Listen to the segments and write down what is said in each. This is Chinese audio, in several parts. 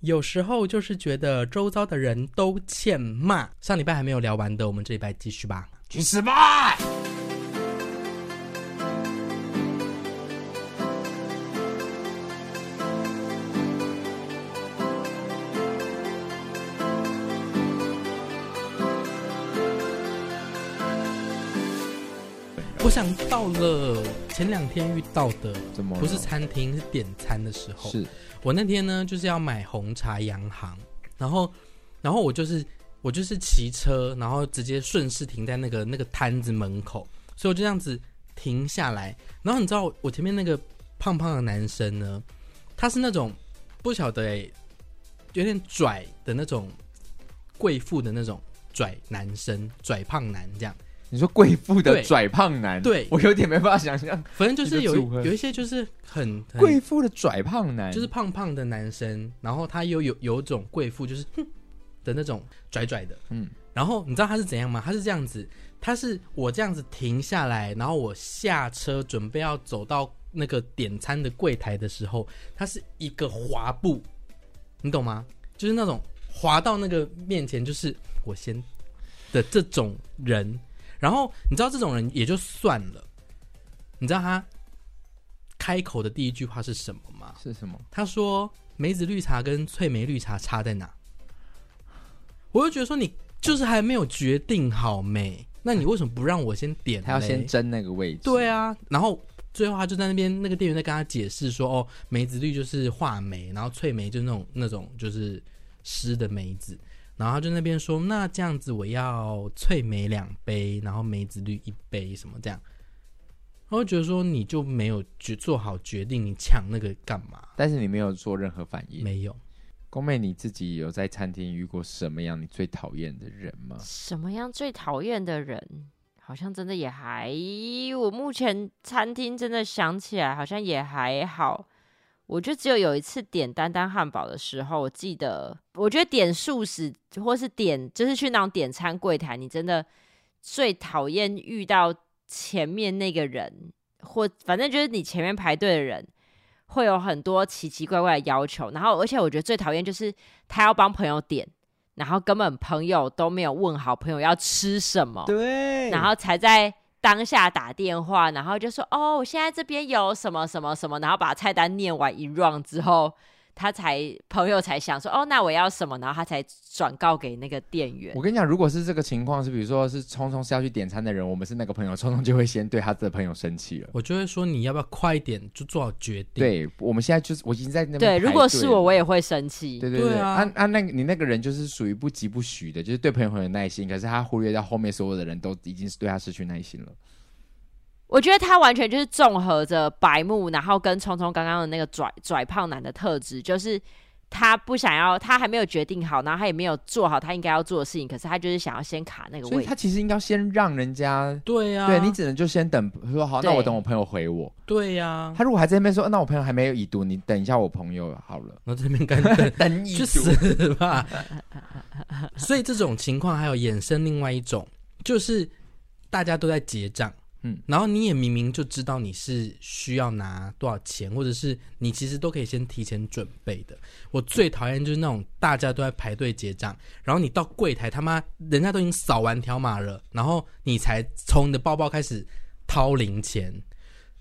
有时候就是觉得周遭的人都欠骂。上礼拜还没有聊完的，我们这礼拜继续吧。去死吧！我想到了前两天遇到的，怎么？不是餐厅，是点餐的时候。是我那天呢，就是要买红茶洋行，然后，然后我就是我就是骑车，然后直接顺势停在那个那个摊子门口，所以我就这样子停下来。然后你知道我前面那个胖胖的男生呢，他是那种不晓得哎，有点拽的那种贵妇的那种拽男生，拽胖男这样。你说贵妇的拽胖男，对，对我有点没办法想象。反正就是有有一些就是很贵妇的拽胖男，就是胖胖的男生，然后他又有有，有种贵妇就是哼的那种拽拽的，嗯。然后你知道他是怎样吗？他是这样子，他是我这样子停下来，然后我下车准备要走到那个点餐的柜台的时候，他是一个滑步，你懂吗？就是那种滑到那个面前，就是我先的这种人。然后你知道这种人也就算了，你知道他开口的第一句话是什么吗？是什么？他说梅子绿茶跟翠梅绿茶差在哪？我就觉得说你就是还没有决定好没？那你为什么不让我先点？他要先争那个位置。对啊，然后最后他就在那边那个店员在跟他解释说哦，梅子绿就是话梅，然后翠梅就是那种那种就是湿的梅子。然后他就那边说，那这样子我要脆梅两杯，然后梅子绿一杯，什么这样？我会觉得说你就没有决做好决定，你抢那个干嘛？但是你没有做任何反应，没有。宫妹你自己有在餐厅遇过什么样你最讨厌的人吗？什么样最讨厌的人？好像真的也还，我目前餐厅真的想起来好像也还好。我就只有有一次点丹丹汉堡的时候，我记得，我觉得点素食或是点就是去那种点餐柜台，你真的最讨厌遇到前面那个人，或反正就是你前面排队的人，会有很多奇奇怪怪的要求。然后，而且我觉得最讨厌就是他要帮朋友点，然后根本朋友都没有问好朋友要吃什么，对，然后才在。当下打电话，然后就说：“哦，我现在这边有什么什么什么。”然后把菜单念完一 round 之后，他才朋友才想说：“哦，那我要什么？”然后他才转告给那个店员。我跟你讲，如果是这个情况，是比如说是聪聪是要去点餐的人，我们是那个朋友，聪聪就会先对他的朋友生气了。我就会说：“你要不要快一点就做好决定？”对，我们现在就是我已经在那边。对，如果是我，我也会生气。对对对，啊，啊那个你那个人就是属于不疾不徐的，就是对朋友很有耐心，可是他忽略掉后面所有的人都已经是对他失去耐心了。我觉得他完全就是综合着白目，然后跟聪聪刚刚的那个拽拽胖男的特质，就是他不想要，他还没有决定好，然后他也没有做好他应该要做的事情，可是他就是想要先卡那个位置。所以他其实应该先让人家。对呀、啊，对你只能就先等，说好，那我等我朋友回我。对呀、啊，他如果还在那边说，那我朋友还没有已读，你等一下我朋友好了。那这边干等等已读，去死吧。所以这种情况还有衍生另外一种，就是大家都在结账。嗯，然后你也明明就知道你是需要拿多少钱，或者是你其实都可以先提前准备的。我最讨厌就是那种大家都在排队结账，然后你到柜台他妈人家都已经扫完条码了，然后你才从你的包包开始掏零钱。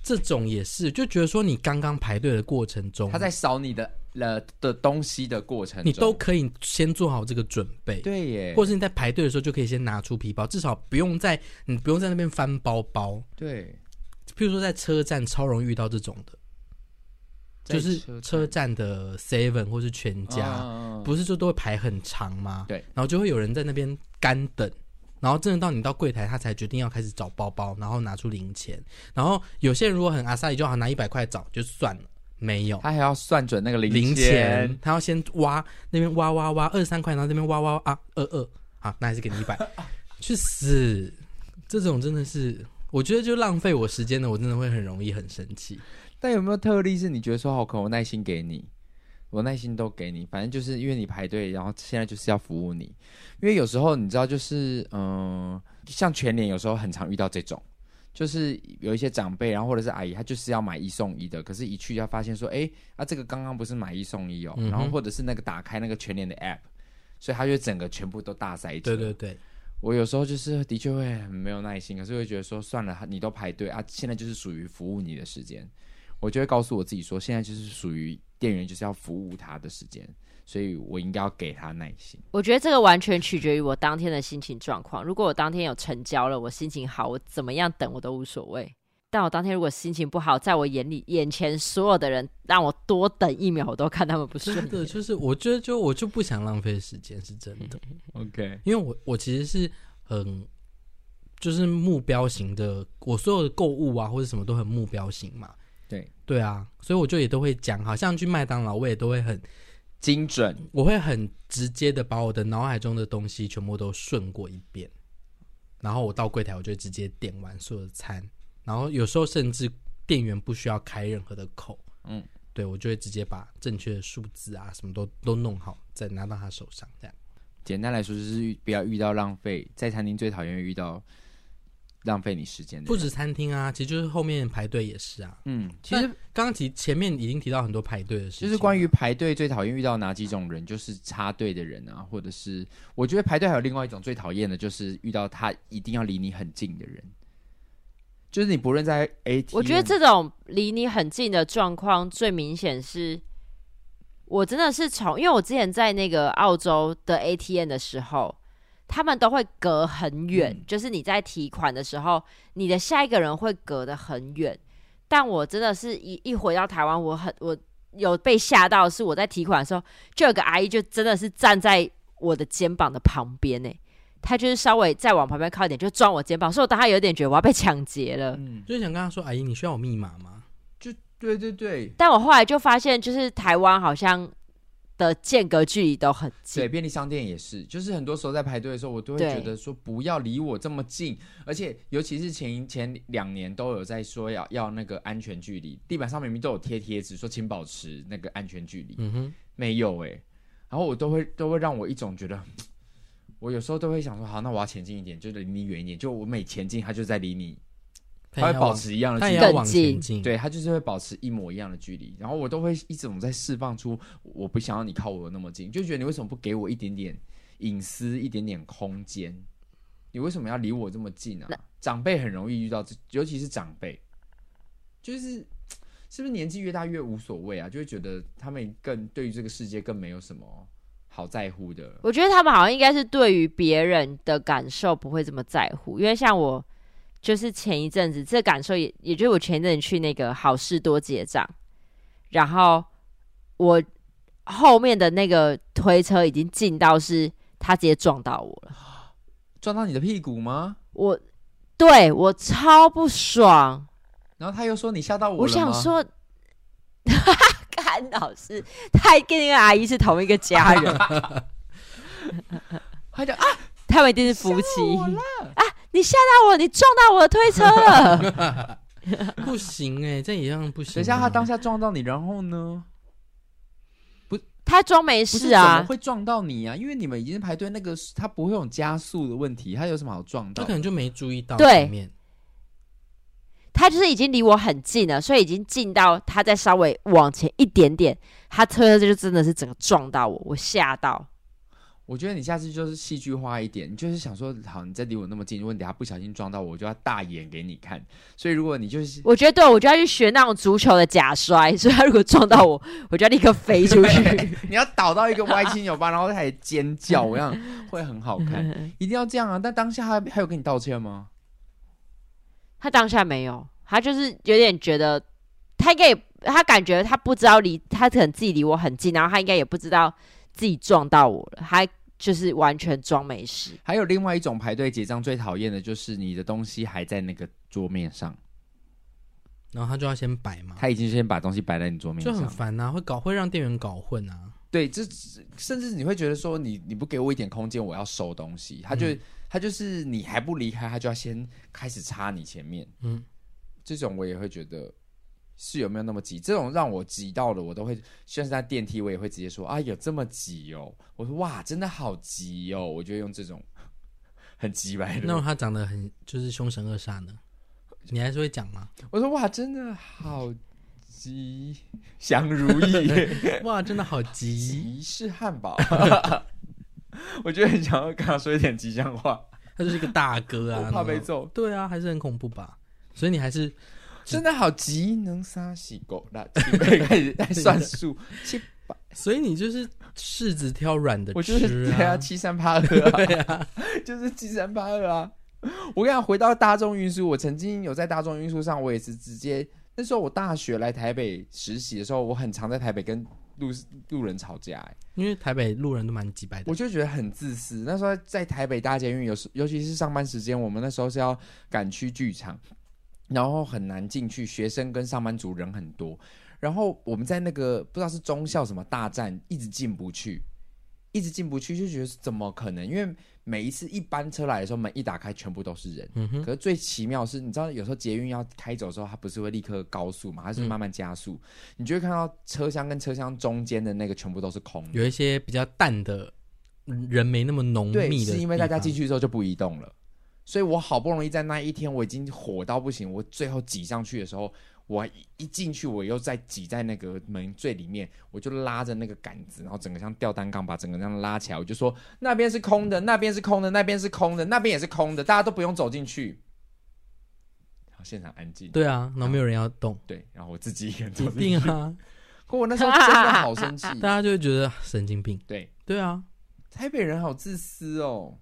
这种也是，就觉得说你刚刚排队的过程中，他在扫你的了的东西的过程，你都可以先做好这个准备。对耶，或者是你在排队的时候就可以先拿出皮包，至少不用在你不用在那边翻包包。对，譬如说在车站超容易遇到这种的，就是车站的 Seven 或是全家，不是就都会排很长吗？对，然后就会有人在那边干等。然后真的到你到柜台，他才决定要开始找包包，然后拿出零钱。然后有些人如果很阿萨里，就好拿一百块找就算了。没有，他还要算准那个零零钱，他要先挖那边挖挖挖二十三块，然后这边挖挖啊二二，好，那还是给你一百，去死！这种真的是，我觉得就浪费我时间的，我真的会很容易很生气。但有没有特例是你觉得说好，可我耐心给你，我耐心都给你，反正就是因为你排队，然后现在就是要服务你。因为有时候你知道，就是嗯、呃，像全年有时候很常遇到这种，就是有一些长辈，然后或者是阿姨，她就是要买一送一的，可是一去要发现说，哎，啊这个刚刚不是买一送一哦，嗯、然后或者是那个打开那个全年的 app，所以他就整个全部都大塞车。对对对。我有时候就是的确会很没有耐心，可是会觉得说算了，你都排队啊，现在就是属于服务你的时间，我就会告诉我自己说，现在就是属于店员就是要服务他的时间，所以我应该要给他耐心。我觉得这个完全取决于我当天的心情状况。如果我当天有成交了，我心情好，我怎么样等我都无所谓。但我当天如果心情不好，在我眼里眼前所有的人让我多等一秒，我都看他们不顺眼。真的就是，我觉得就我就不想浪费时间，是真的。OK，因为我我其实是很就是目标型的，我所有的购物啊或者什么都很目标型嘛。对对啊，所以我就也都会讲，好像去麦当劳，我也都会很精准，我会很直接的把我的脑海中的东西全部都顺过一遍，然后我到柜台，我就直接点完所有的餐。然后有时候甚至店员不需要开任何的口，嗯，对，我就会直接把正确的数字啊什么都都弄好，再拿到他手上。这样，简单来说就是不要遇到浪费，在餐厅最讨厌遇到浪费你时间的。不止餐厅啊，其实就是后面排队也是啊。嗯，其实刚刚提前面已经提到很多排队的事情，就是关于排队最讨厌遇到哪几种人，就是插队的人啊，或者是我觉得排队还有另外一种最讨厌的，就是遇到他一定要离你很近的人。就是你不论在 ATM，我觉得这种离你很近的状况最明显是，我真的是从，因为我之前在那个澳洲的 ATM 的时候，他们都会隔很远，嗯、就是你在提款的时候，你的下一个人会隔得很远。但我真的是一一回到台湾，我很我有被吓到，是我在提款的时候，就有个阿姨就真的是站在我的肩膀的旁边呢。她就是稍微再往旁边靠一点，就撞我肩膀，所以我当时有点觉得我要被抢劫了，嗯，就想跟她说：“阿姨，你需要我密码吗？”就对对对。但我后来就发现，就是台湾好像的间隔距离都很近。对，便利商店也是，就是很多时候在排队的时候，我都会觉得说不要离我这么近，而且尤其是前前两年都有在说要要那个安全距离，地板上明明都有贴贴纸说请保持那个安全距离，嗯哼，没有哎、欸，然后我都会都会让我一种觉得。我有时候都会想说，好，那我要前进一点，就离你远一点。就我每前进，他就在离你，他会保持一样的距离，他往前进，对，他就是会保持一模一样的距离。然后我都会一直在释放出，我不想要你靠我那么近，就觉得你为什么不给我一点点隐私，一点点空间？你为什么要离我这么近啊？长辈很容易遇到这，尤其是长辈，就是是不是年纪越大越无所谓啊？就会觉得他们更对于这个世界更没有什么。好在乎的，我觉得他们好像应该是对于别人的感受不会这么在乎，因为像我，就是前一阵子这感受也，也就是我前一阵子去那个好事多结账，然后我后面的那个推车已经近到是他直接撞到我了，撞到你的屁股吗？我对我超不爽，然后他又说你吓到我了，我想说。干老师，他跟那个阿姨是同一个家人，他就啊，他们一定是夫妻啊！你吓到我，你撞到我的推车了，不行哎、欸，这一样不行、啊。等一下，他当下撞到你，然后呢？不，他装没事啊，怎么会撞到你啊？因为你们已经排队，那个他不会有加速的问题，他有什么好撞到？他可能就没注意到对面。他就是已经离我很近了，所以已经近到他再稍微往前一点点，他车就真的是整个撞到我，我吓到。我觉得你下次就是戏剧化一点，你就是想说，好，你再离我那么近，如果你等下不小心撞到我，我就要大演给你看。所以如果你就是，我觉得对，我就要去学那种足球的假摔，所以他如果撞到我，我就要立刻飞出去。你要倒到一个歪七扭八，然后开始尖叫，我样会很好看。一定要这样啊！但当下他还有跟你道歉吗？他当下没有，他就是有点觉得，他应该也，他感觉他不知道离他可能自己离我很近，然后他应该也不知道自己撞到我了，他就是完全装没事。还有另外一种排队结账最讨厌的就是你的东西还在那个桌面上，然后他就要先摆嘛，他已经先把东西摆在你桌面上，就很烦啊，会搞会让店员搞混啊。对，这甚至你会觉得说你你不给我一点空间，我要收东西，他就、嗯、他就是你还不离开，他就要先开始插你前面。嗯，这种我也会觉得是有没有那么急？这种让我急到的，我都会，像是在电梯，我也会直接说啊，有这么急哦？我说哇，真的好急哦！我就用这种 很急白的。那种他长得很就是凶神恶煞呢？你还是会讲吗？我说哇，真的好。吉祥如意，哇，真的好吉！吉士 汉堡，我觉得很想要跟他说一点吉祥话。他就是一个大哥啊，怕被揍。对啊，还是很恐怖吧？所以你还是真的好急，能杀死狗那 开始在算数七百，所以你就是柿子挑软的吃啊，我就是对啊，七三八二对啊，就是七三八二啊。我跟你讲，回到大众运输，我曾经有在大众运输上，我也是直接。那时候我大学来台北实习的时候，我很常在台北跟路路人吵架，哎，因为台北路人都蛮机掰的，我就觉得很自私。那时候在台北大捷运，有时尤其是上班时间，我们那时候是要赶去剧场，然后很难进去，学生跟上班族人很多，然后我们在那个不知道是中校什么大站，一直进不去，一直进不去，就觉得怎么可能？因为每一次一班车来的时候，门一打开，全部都是人。嗯哼。可是最奇妙是，你知道有时候捷运要开走的时候，它不是会立刻高速嘛？它是慢慢加速。嗯、你就会看到车厢跟车厢中间的那个全部都是空的，有一些比较淡的人没那么浓密的。是因为大家进去之后就不移动了。所以我好不容易在那一天，我已经火到不行，我最后挤上去的时候。我一进去，我又再挤在那个门最里面，我就拉着那个杆子，然后整个像吊单杠，把整个这样拉起来。我就说那边是空的，那边是空的，那边是空的，那边也是空的，大家都不用走进去。好，现场安静。对啊，然后没有人要动。对，然后我自己一个人走进去。一定啊！可我那时候真的好生气，大家就会觉得神经病。对，对啊，台北人好自私哦。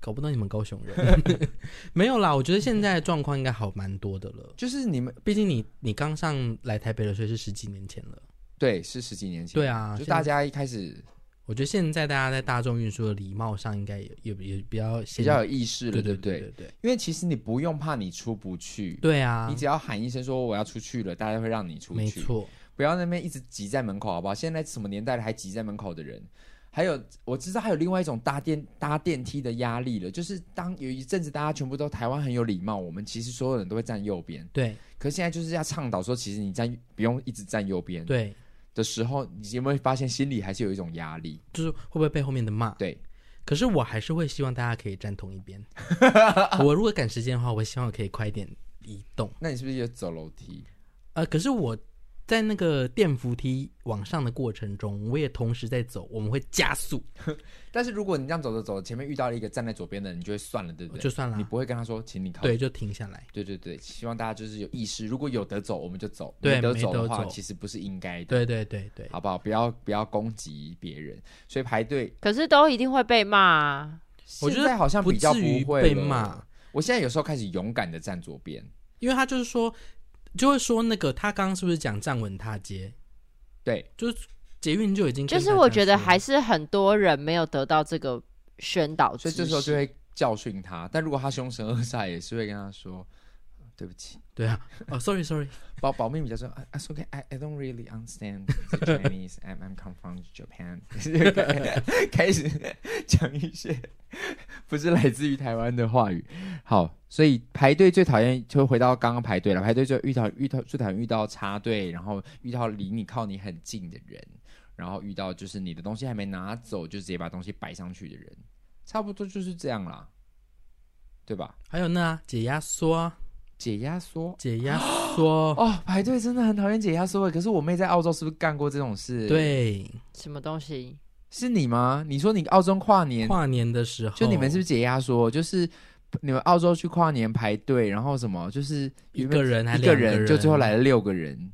搞不到你们高雄人，没有啦。我觉得现在的状况应该好蛮多的了。就是你们，毕竟你你刚上来台北的时候是十几年前了。对，是十几年前。对啊，就大家一开始，我觉得现在大家在大众运输的礼貌上，应该也也也比较比较有意识了，对对对对对。因为其实你不用怕你出不去，对啊，你只要喊一声说我要出去了，大家会让你出去。没错，不要那边一直挤在门口，好不好？现在什么年代了，还挤在门口的人？还有，我知道还有另外一种搭电搭电梯的压力了，就是当有一阵子大家全部都台湾很有礼貌，我们其实所有人都会站右边。对。可是现在就是要倡导说，其实你站不用一直站右边。对。的时候，你有没有发现心里还是有一种压力？就是会不会被后面的骂？对。可是我还是会希望大家可以站同一边。我如果赶时间的话，我希望可以快一点移动。那你是不是也走楼梯？呃，可是我。在那个电扶梯往上的过程中，我也同时在走，我们会加速。但是如果你这样走着走，前面遇到了一个站在左边的人，你就会算了，对不对？就算了，你不会跟他说，请你靠。对，就停下来。对对对，希望大家就是有意识，如果有得走，我们就走；没得走的话，其实不是应该的。对对对对，好不好？不要不要攻击别人，所以排队。可是都一定会被骂啊！我觉得好像比较不会被骂。我现在有时候开始勇敢的站左边，因为他就是说，就会说那个他刚刚是不是讲站稳踏阶？对，就是捷运就已经就是我觉得还是很多人没有得到这个宣导，所以这时候就会教训他。但如果他凶神恶煞，也是会跟他说对不起。对啊，哦，sorry sorry，保保密比较说，I okay, I I don't really understand the Chinese. I'm I'm come from Japan。开始讲一些不是来自于台湾的话语。好，所以排队最讨厌就回到刚刚排队了。排队就遇到遇到最讨厌遇到插队，然后遇到离你靠你很近的人，然后遇到就是你的东西还没拿走就直接把东西摆上去的人，差不多就是这样啦，对吧？还有呢，解压缩。解压缩，解压缩 哦！排队真的很讨厌解压缩。可是我妹在澳洲是不是干过这种事？对，什么东西？是你吗？你说你澳洲跨年跨年的时候，就你们是不是解压缩？就是你们澳洲去跨年排队，然后什么？就是一个人还一个人，就最后来了六个人。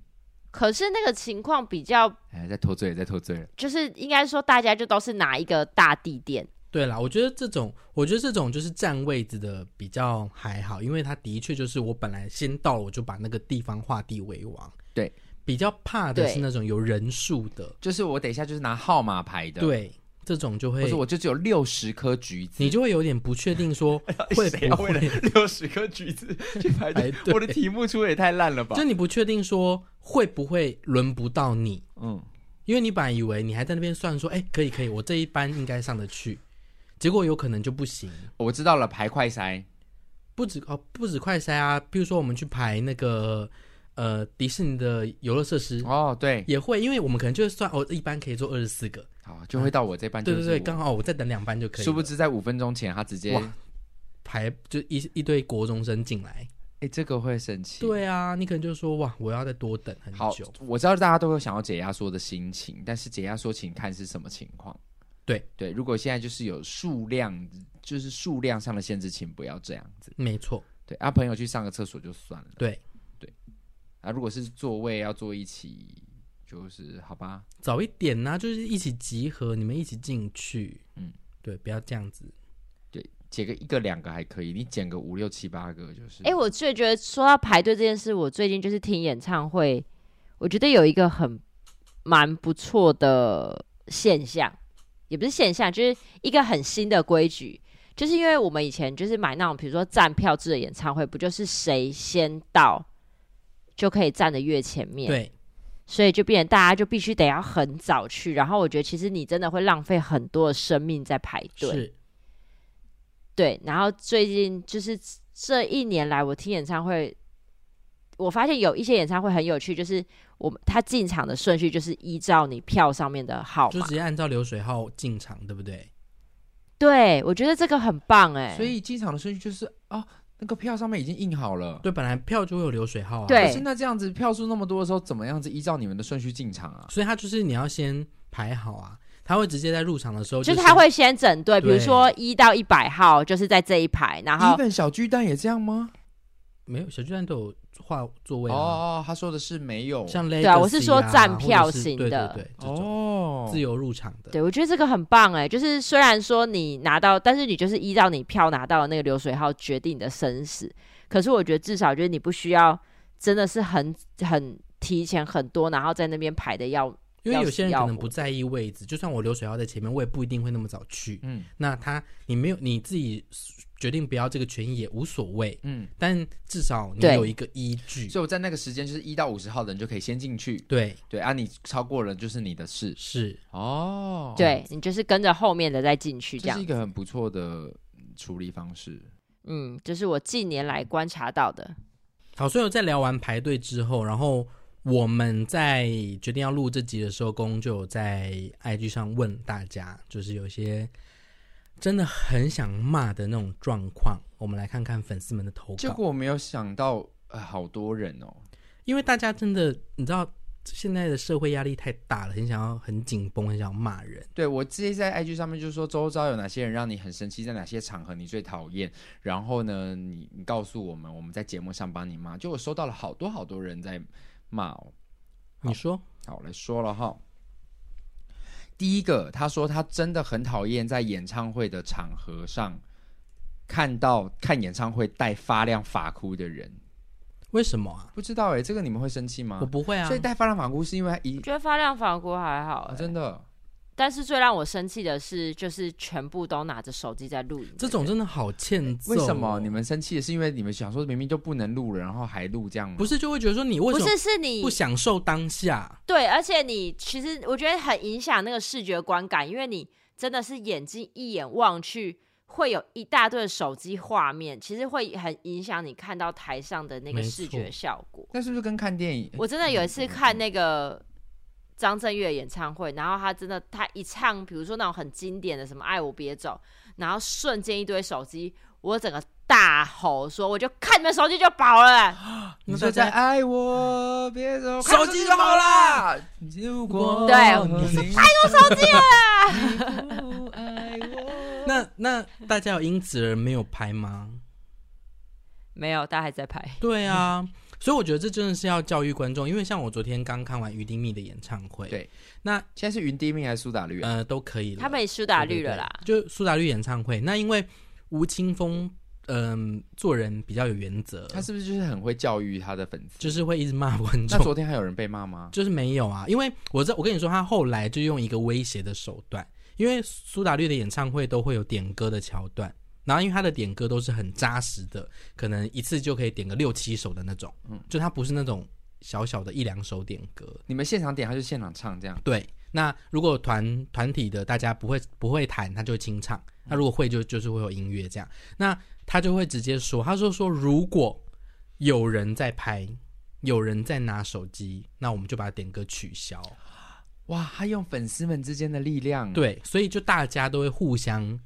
可是那个情况比较……哎，在脱罪，在脱罪了。就是应该说，大家就都是拿一个大地垫。对啦，我觉得这种，我觉得这种就是占位置的比较还好，因为他的确就是我本来先到了，我就把那个地方画地为王。对，比较怕的是那种有人数的，就是我等一下就是拿号码牌的。对，这种就会，或者我就只有六十颗橘子，你就会有点不确定说会不会六十颗橘子 去排队？我的题目出的也太烂了吧！就你不确定说会不会轮不到你，嗯，因为你本来以为你还在那边算说，哎，可以可以，我这一班应该上得去，结果有可能就不行。我知道了，排快筛，不止哦，不止快筛啊，比如说我们去排那个。呃，迪士尼的游乐设施哦，对，也会，因为我们可能就算哦，一班可以坐二十四个，好，就会到我这班就。对对对，刚好我再等两班就可以。殊不知在五分钟前，他直接排就一一堆国中生进来，哎，这个会生气。对啊，你可能就说哇，我要再多等很久。我知道大家都有想要解压缩的心情，但是解压缩，请看是什么情况。对对，如果现在就是有数量，就是数量上的限制，请不要这样子。没错，对啊，朋友去上个厕所就算了。对对。啊，如果是座位要坐一起，就是好吧，早一点呢、啊，就是一起集合，你们一起进去。嗯，对，不要这样子。对，捡个一个两个还可以，你捡个五六七八个就是。哎、欸，我最觉得说到排队这件事，我最近就是听演唱会，我觉得有一个很蛮不错的现象，也不是现象，就是一个很新的规矩，就是因为我们以前就是买那种比如说站票制的演唱会，不就是谁先到？就可以站得越前面，对，所以就变成大家就必须得要很早去。然后我觉得其实你真的会浪费很多的生命在排队，是，对。然后最近就是这一年来，我听演唱会，我发现有一些演唱会很有趣，就是我们他进场的顺序就是依照你票上面的号码，就直接按照流水号进场，对不对？对，我觉得这个很棒哎、欸。所以进场的顺序就是那个票上面已经印好了，对，本来票就会有流水号啊。对，可是那这样子票数那么多的时候，怎么样子依照你们的顺序进场啊？所以他就是你要先排好啊，他会直接在入场的时候就，就是他会先整队，比如说一到一百号就是在这一排，然后。一本小巨蛋也这样吗？没有，小巨蛋都有。画座位哦哦，他说的是没有像对啊，我是说站票型的，对对对，哦，自由入场的，对我觉得这个很棒哎，就是虽然说你拿到，但是你就是依照你票拿到的那个流水号决定你的生死，可是我觉得至少就是你不需要真的是很很提前很多，然后在那边排的要，因为有些人可能不在意位置，就算我流水号在前面，我也不一定会那么早去，嗯，那他你没有你自己。决定不要这个权益也无所谓，嗯，但至少你有一个依据，所以我在那个时间就是一到五十号的人就可以先进去，对。对啊，你超过了就是你的事，是。哦，对你就是跟着后面的再进去，这样，这是一个很不错的处理方式，嗯，这是我近年来观察到的。好，所以我在聊完排队之后，然后我们在决定要录这集的时候，公就有在 IG 上问大家，就是有些。真的很想骂的那种状况，我们来看看粉丝们的投稿。结果我没有想到，呃，好多人哦，因为大家真的，你知道现在的社会压力太大了，很想要很紧绷，很想要骂人。对，我直接在 IG 上面就说，周遭有哪些人让你很生气，在哪些场合你最讨厌，然后呢，你你告诉我们，我们在节目上帮你骂。就我收到了好多好多人在骂哦，你说，好，来说了哈。第一个，他说他真的很讨厌在演唱会的场合上看到看演唱会戴发亮发箍的人。为什么啊？不知道哎、欸，这个你们会生气吗？我不会啊。所以戴发亮发箍是因为一觉得发亮发箍还好、欸啊，真的。但是最让我生气的是，就是全部都拿着手机在录影，这种真的好欠揍、哦。为什么你们生气是因为你们想说明明就不能录了，然后还录这样吗？不是，就会觉得说你为什么不是是你不享受当下？对，而且你其实我觉得很影响那个视觉观感，因为你真的是眼睛一眼望去，会有一大堆手机画面，其实会很影响你看到台上的那个视觉效果。那是不是跟看电影？我真的有一次看那个。张震岳演唱会，然后他真的，他一唱，比如说那种很经典的什么“爱我别走”，然后瞬间一堆手机，我整个大吼说：“我就看你们手机就饱了。”你说在爱我别走，手机就好了。如果对，太多手机了。那那大家有因此而没有拍吗？没有，大家还在拍。对啊。所以我觉得这真的是要教育观众，因为像我昨天刚看完于丁密的演唱会，对，那现在是云丁密还是苏打绿？呃，都可以了，他们也苏打绿了啦，对对对，就苏打绿演唱会。那因为吴青峰，嗯、呃，做人比较有原则，他是不是就是很会教育他的粉丝，就是会一直骂观众？那昨天还有人被骂吗？就是没有啊，因为我这我跟你说，他后来就用一个威胁的手段。因为苏打绿的演唱会都会有点歌的桥段，然后因为他的点歌都是很扎实的，可能一次就可以点个六七首的那种，嗯，就他不是那种小小的一两首点歌。你们现场点，他就现场唱这样？对。那如果团团体的大家不会不会弹，他就会清唱；那如果会就就是会有音乐这样。那他就会直接说，他说说如果有人在拍，有人在拿手机，那我们就把点歌取消。哇，他用粉丝们之间的力量，对，所以就大家都会互相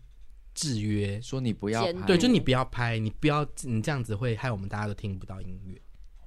制约，说你不要拍，对，就你不要拍，你不要你这样子会害我们大家都听不到音乐。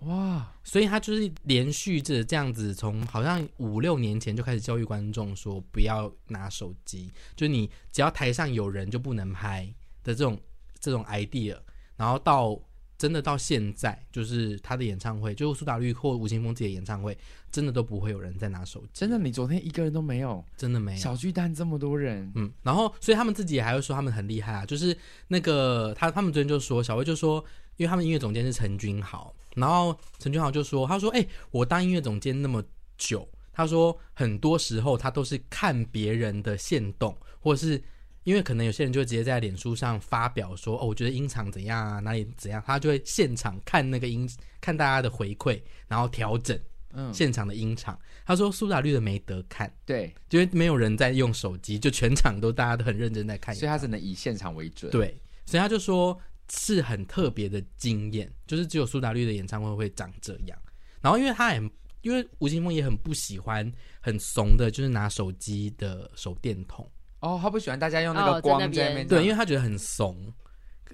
哇！所以他就是连续着这样子，从好像五六年前就开始教育观众说不要拿手机，就你只要台上有人就不能拍的这种这种 idea，然后到真的到现在，就是他的演唱会，就苏打绿或吴青峰自己的演唱会，真的都不会有人在拿手机。真的，你昨天一个人都没有，真的没有。小巨蛋这么多人，嗯，然后所以他们自己还会说他们很厉害啊，就是那个他他们昨天就说小薇就说，因为他们音乐总监是陈君豪。然后陈君豪就说：“他说，哎、欸，我当音乐总监那么久，他说很多时候他都是看别人的线动，或者是因为可能有些人就会直接在脸书上发表说，哦，我觉得音场怎样啊，哪里怎样，他就会现场看那个音，看大家的回馈，然后调整，嗯，现场的音场。嗯、他说苏打绿的没得看，对，因为没有人在用手机，就全场都大家都很认真在看，所以他只能以现场为准。对，所以他就说。”是很特别的经验，就是只有苏打绿的演唱会会长这样。然后，因为他也因为吴青峰也很不喜欢很怂的，就是拿手机的手电筒。哦，他不喜欢大家用那个光在那边。对，因为他觉得很怂。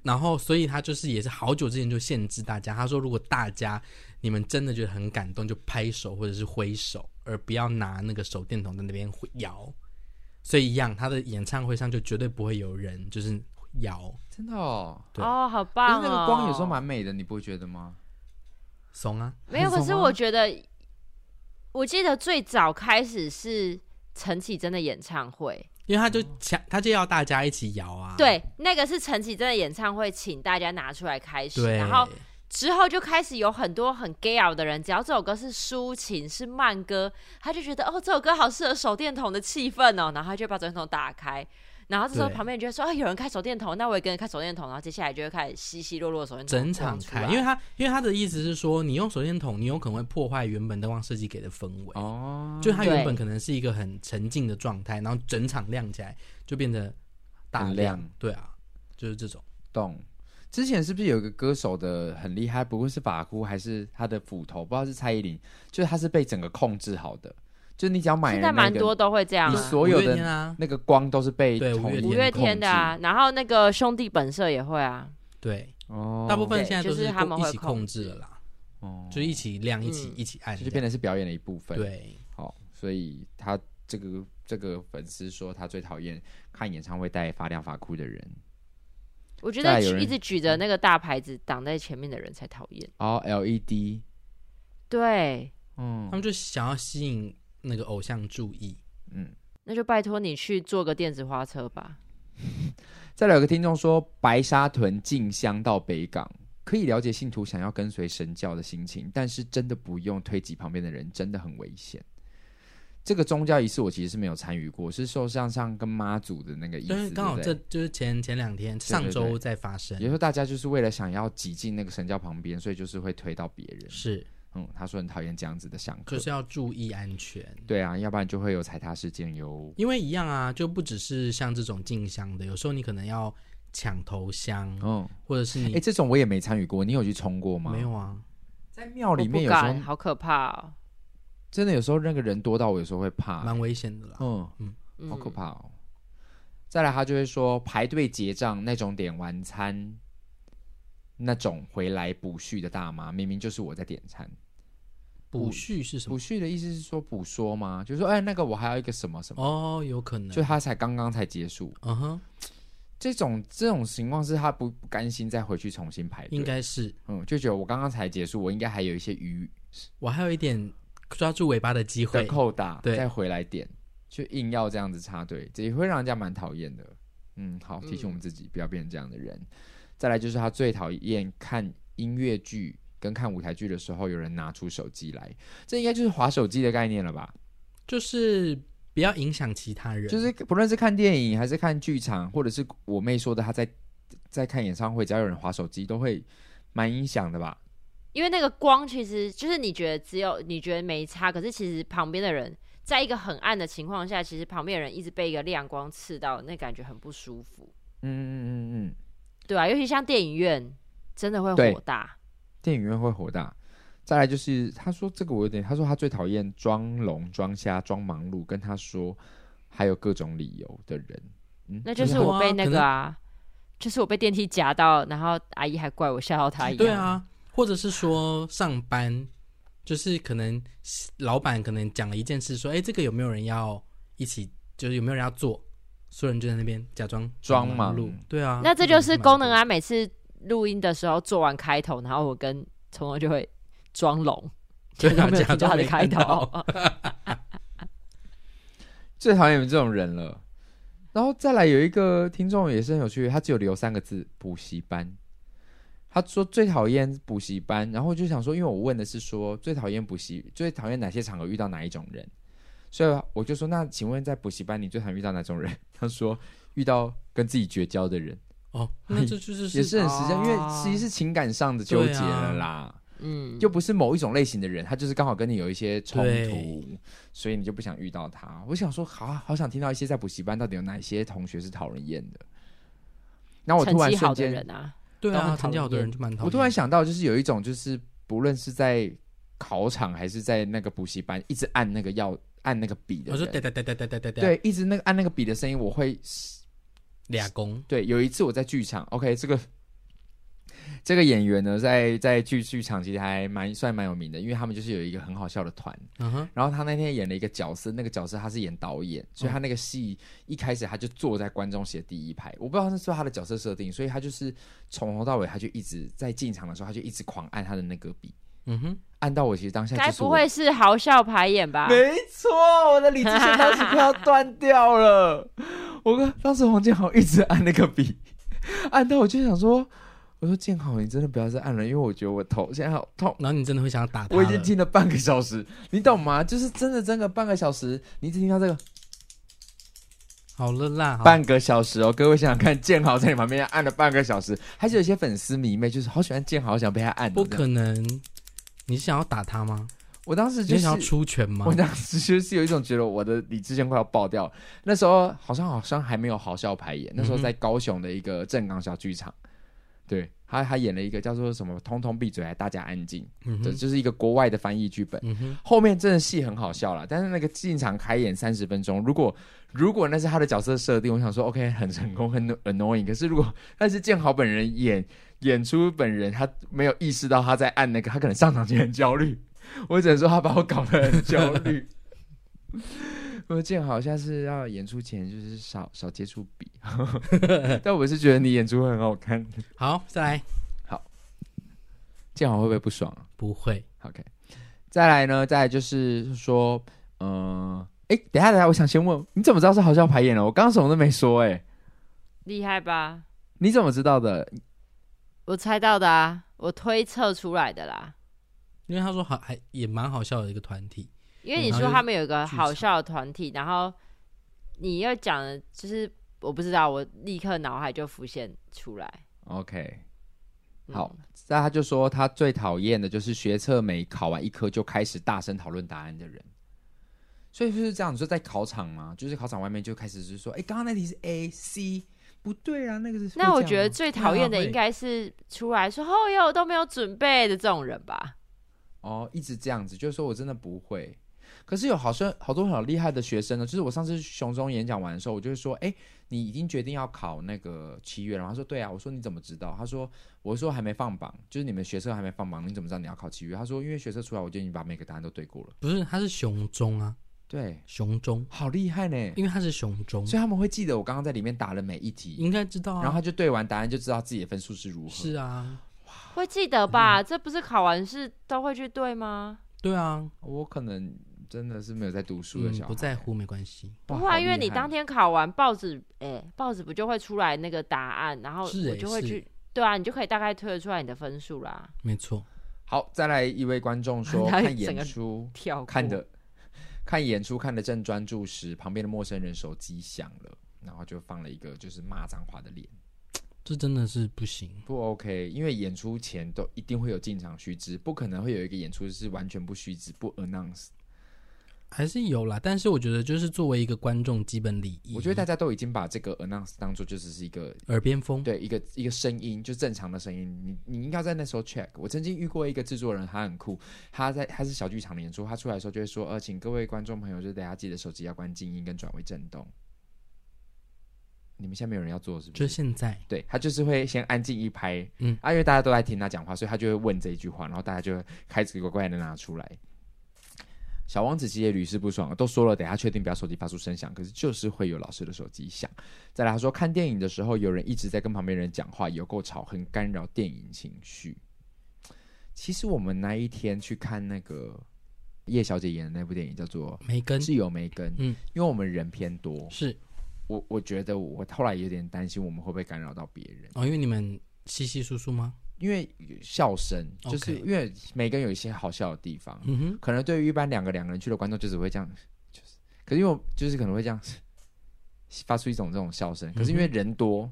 然后，所以他就是也是好久之前就限制大家，他说如果大家你们真的觉得很感动，就拍手或者是挥手，而不要拿那个手电筒在那边摇。所以一样，他的演唱会上就绝对不会有人就是。摇，真的哦，对哦，好棒哦！那个光有时候蛮美的，你不会觉得吗？怂啊，没有。可是我觉得，我记得最早开始是陈绮贞的演唱会，因为他就强，他就要大家一起摇啊。对，那个是陈绮贞的演唱会，请大家拿出来开始，对然后之后就开始有很多很 gay 的人，只要这首歌是抒情是慢歌，他就觉得哦，这首歌好适合手电筒的气氛哦，然后他就把手电筒打开。然后这时候旁边就会说啊，有人开手电筒，那我也跟着开手电筒。然后接下来就会开始稀稀落落的手电筒，整场开，因为他因为他的意思是说，你用手电筒，你有可能会破坏原本灯光设计给的氛围。哦，就它原本可能是一个很沉静的状态，然后整场亮起来就变得大亮。亮对啊，就是这种。懂。之前是不是有一个歌手的很厉害，不过是法箍还是他的斧头，不知道是蔡依林，就是他是被整个控制好的。就是你只要买，现在蛮多都会这样，你所有的那个光都是被对五月天的啊，然后那个兄弟本色也会啊，对。哦，大部分现在都是他们一起控制。了啦，哦，就一起亮，一起一起暗，就变成是表演的一部分。对，好，所以他这个这个粉丝说他最讨厌看演唱会戴发亮发箍的人，我觉得一直举着那个大牌子挡在前面的人才讨厌。哦，LED，对，嗯，他们就想要吸引。那个偶像注意，嗯，那就拜托你去坐个电子花车吧。再来有个听众说，白沙屯进香到北港，可以了解信徒想要跟随神教的心情，但是真的不用推挤旁边的人，真的很危险。这个宗教仪式我其实是没有参与过，是说像像跟妈祖的那个仪式，刚好这就是前前两天上周在发生。有时候大家就是为了想要挤进那个神教旁边，所以就是会推到别人。是。嗯，他说很讨厌这样子的香客，就是要注意安全。对啊，要不然就会有踩踏事件哟。因为一样啊，就不只是像这种进香的，有时候你可能要抢头香，嗯，或者是你，哎，这种我也没参与过，你有去冲过吗？没有啊，在庙里面有时候好可怕哦，真的有时候那个人多到我有时候会怕，蛮危险的啦。嗯嗯，好可怕哦。再来，他就会说排队结账那种点完餐。那种回来补叙的大妈，明明就是我在点餐。补叙是什么？补叙的意思是说补说吗？就是说，哎，那个我还要一个什么什么？哦，有可能，就他才刚刚才结束。嗯哼，这种这种情况是他不不甘心再回去重新排队，应该是，嗯，就觉得我刚刚才结束，我应该还有一些余，我还有一点抓住尾巴的机会，扣打，对，再回来点，就硬要这样子插队，这也会让人家蛮讨厌的。嗯，好，提醒我们自己、嗯、不要变成这样的人。再来就是他最讨厌看音乐剧跟看舞台剧的时候，有人拿出手机来，这应该就是划手机的概念了吧？就是不要影响其他人。就是不论是看电影还是看剧场，或者是我妹说的，她在在看演唱会，只要有人划手机，都会蛮影响的吧？因为那个光其实就是你觉得只有你觉得没差，可是其实旁边的人在一个很暗的情况下，其实旁边的人一直被一个亮光刺到，那感觉很不舒服。嗯嗯嗯嗯，对啊，尤其像电影院，真的会火大。电影院会火大。再来就是他说这个我有点，他说他最讨厌装聋、装瞎、装忙碌，跟他说还有各种理由的人。嗯，那就是我被那个啊，就是我被电梯夹到，然后阿姨还怪我吓到她一样。对啊。或者是说上班，就是可能老板可能讲了一件事，说：“哎，这个有没有人要一起？就是有没有人要做？”所有人就在那边假装装忙碌。对啊，那这就是功能啊！每次录音的时候做完开头，然后我跟聪聪就会装聋，假装的开头。最讨厌你们这种人了。然后再来有一个听众也是很有趣，他只有留三个字：补习班。他说最讨厌补习班，然后就想说，因为我问的是说最讨厌补习，最讨厌哪些场合遇到哪一种人，所以我就说，那请问在补习班你最常遇到哪种人？他说遇到跟自己绝交的人。哦，那这就是也是很实际，啊、因为其实是情感上的纠结了啦。嗯，又不是某一种类型的人，他就是刚好跟你有一些冲突，所以你就不想遇到他。我想说，好好想听到一些在补习班到底有哪些同学是讨人厌的。那我突然瞬间对啊，成绩好的人就蛮讨厌。我突然想到，就是有一种，就是不论是在考场还是在那个补习班，一直按那个要按那个笔的，我说哒哒哒哒哒哒哒，对，一直那个按那个笔的声音，我会俩工。对，有一次我在剧场，OK，这个这个演员呢，在在剧剧场其实还蛮算蛮有名的，因为他们就是有一个很好笑的团。嗯哼，然后他那天演了一个角色，那个角色他是演导演，所以他那个戏一开始他就坐在观众席第一排，我不知道是说他的角色设定，所以他就是从头到尾他就一直在进场的时候他就一直狂按他的那个笔。嗯哼。按到我其实当下该不会是好笑排演吧？没错，我的理智线当时快要断掉了。我跟当时黄建豪一直按那个笔，按到我就想说。我说建豪，你真的不要再按了，因为我觉得我头现在好痛。然后你真的会想要打他。我已经听了半个小时，你懂吗？就是真的，真的半个小时，你只听到这个，好了啦，半个小时哦。各位想想看，建豪在你旁边按了半个小时，还是有些粉丝迷妹就是好喜欢建豪，想被他按。不可能，你是想要打他吗？我当时就是想要出拳吗？我当时就是有一种觉得我的理智线快要爆掉。那时候好像好像还没有好笑排演，那时候在高雄的一个正港小剧场。对，他他演了一个叫做什么“通通闭嘴”还大家安静，这、嗯、就是一个国外的翻译剧本。嗯、后面真的戏很好笑了，但是那个进场开演三十分钟，如果如果那是他的角色设定，我想说 OK 很成功很 annoying。可是如果 那是建豪本人演演出本人，他没有意识到他在按那个，他可能上场前很焦虑。我只能说他把我搞得很焦虑。我建好像是要演出前就是少少接触笔，但我是觉得你演出会很好看。好，再来。好，建豪会不会不爽啊？不会。OK，再来呢？再来就是说，嗯、呃，哎，等一下，等一下，我想先问，你怎么知道是好笑排演了？我刚刚什么都没说，哎，厉害吧？你怎么知道的？我猜到的啊，我推测出来的啦。因为他说好，还也蛮好笑的一个团体。因为你说他们有一个好笑的团体，然后你要讲的，就是我不知道，我立刻脑海就浮现出来。OK，好，那他就说他最讨厌的就是学测没考完一科就开始大声讨论答案的人。所以就是这样，你说在考场嘛，就是考场外面就开始是说，哎，刚刚那题是 A C，不对啊，那个是。那我觉得最讨厌的应该是出来说，哦哟都没有准备的这种人吧。哦，一直这样子，就是说我真的不会。可是有好像好多很厉害的学生呢，就是我上次熊中演讲完的时候，我就会说，哎，你已经决定要考那个七月了吗？他说对啊，我说你怎么知道？他说我说还没放榜，就是你们学测还没放榜，你怎么知道你要考七月？他说因为学测出来，我就已经把每个答案都对过了。不是，他是熊中啊，对，雄中好厉害呢，因为他是雄中，所以他们会记得我刚刚在里面打了每一题，应该知道啊。然后他就对完答案就知道自己的分数是如何。是啊，会记得吧？嗯，这不是考完试都会去对吗？对啊，我可能。真的是没有在读书的小孩，嗯、不在乎没关系。不会、啊，因为你当天考完报纸，哎、欸，报纸不就会出来那个答案，然后我就会去，对啊，你就可以大概推得出来你的分数啦。没错。好，再来一位观众说 看演出，看的看演出看得正专注时，旁边的陌生人手机响了，然后就放了一个就是骂脏话的脸。这真的是不行，不 OK，因为演出前都一定会有进场须知，不可能会有一个演出是完全不须知不 announce，还是有啦。但是我觉得就是作为一个观众基本礼仪，我觉得大家都已经把这个 announce 当做就只是一个耳边风，对，一个一个声音，就正常的声音。你你应该在那时候 check。我曾经遇过一个制作人，他很酷，他在他是小剧场的演出，他出来的时候就会说，呃，请各位观众朋友，就大家记得手机要关静音跟转为震动。你们现在没有人要做是不是？就现在，对，他就是会先安静一拍，嗯啊，因为大家都在听他讲话，所以他就会问这一句话，然后大家就会开始乖乖的拿出来。小王子其实也屡试不爽，都说了，等下确定不要手机发出声响，可是就是会有老师的手机响。再来，他说看电影的时候，有人一直在跟旁边人讲话，有够吵，很干扰电影情绪。其实我们那一天去看那个叶小姐演的那部电影，叫做《梅根是有梅根》，嗯，因为我们人偏多，是。我我觉得我后来有点担心，我们会不会干扰到别人？哦，因为你们稀稀疏疏吗？因为笑声，就是因为每个人有一些好笑的地方。嗯哼，可能对于一般两个两个人去的观众，就只会这样，就是，可是因为我就是可能会这样发出一种这种笑声。可是因为人多，嗯、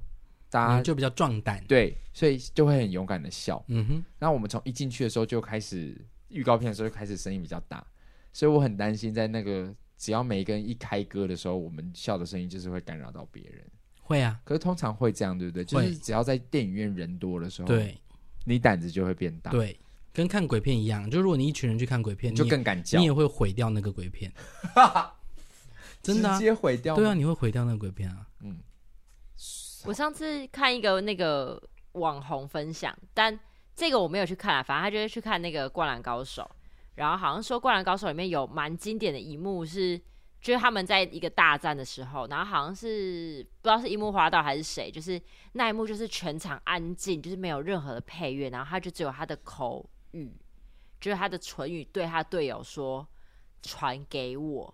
大家就比较壮胆，对，所以就会很勇敢的笑。嗯哼，那我们从一进去的时候就开始预告片的时候就开始声音比较大，所以我很担心在那个。只要每一个人一开歌的时候，我们笑的声音就是会干扰到别人。会啊，可是通常会这样，对不对？就是只要在电影院人多的时候，对，你胆子就会变大。对，跟看鬼片一样，就如果你一群人去看鬼片，你就更敢叫，你也会毁掉那个鬼片。真的、啊，直接毁掉。对啊，你会毁掉那个鬼片啊。嗯，我上次看一个那个网红分享，但这个我没有去看啊，反正他就是去看那个《灌篮高手》。然后好像说《灌篮高手》里面有蛮经典的一幕是，就是他们在一个大战的时候，然后好像是不知道是樱木花道还是谁，就是那一幕就是全场安静，就是没有任何的配乐，然后他就只有他的口语，就是他的唇语对他队友说“传给我”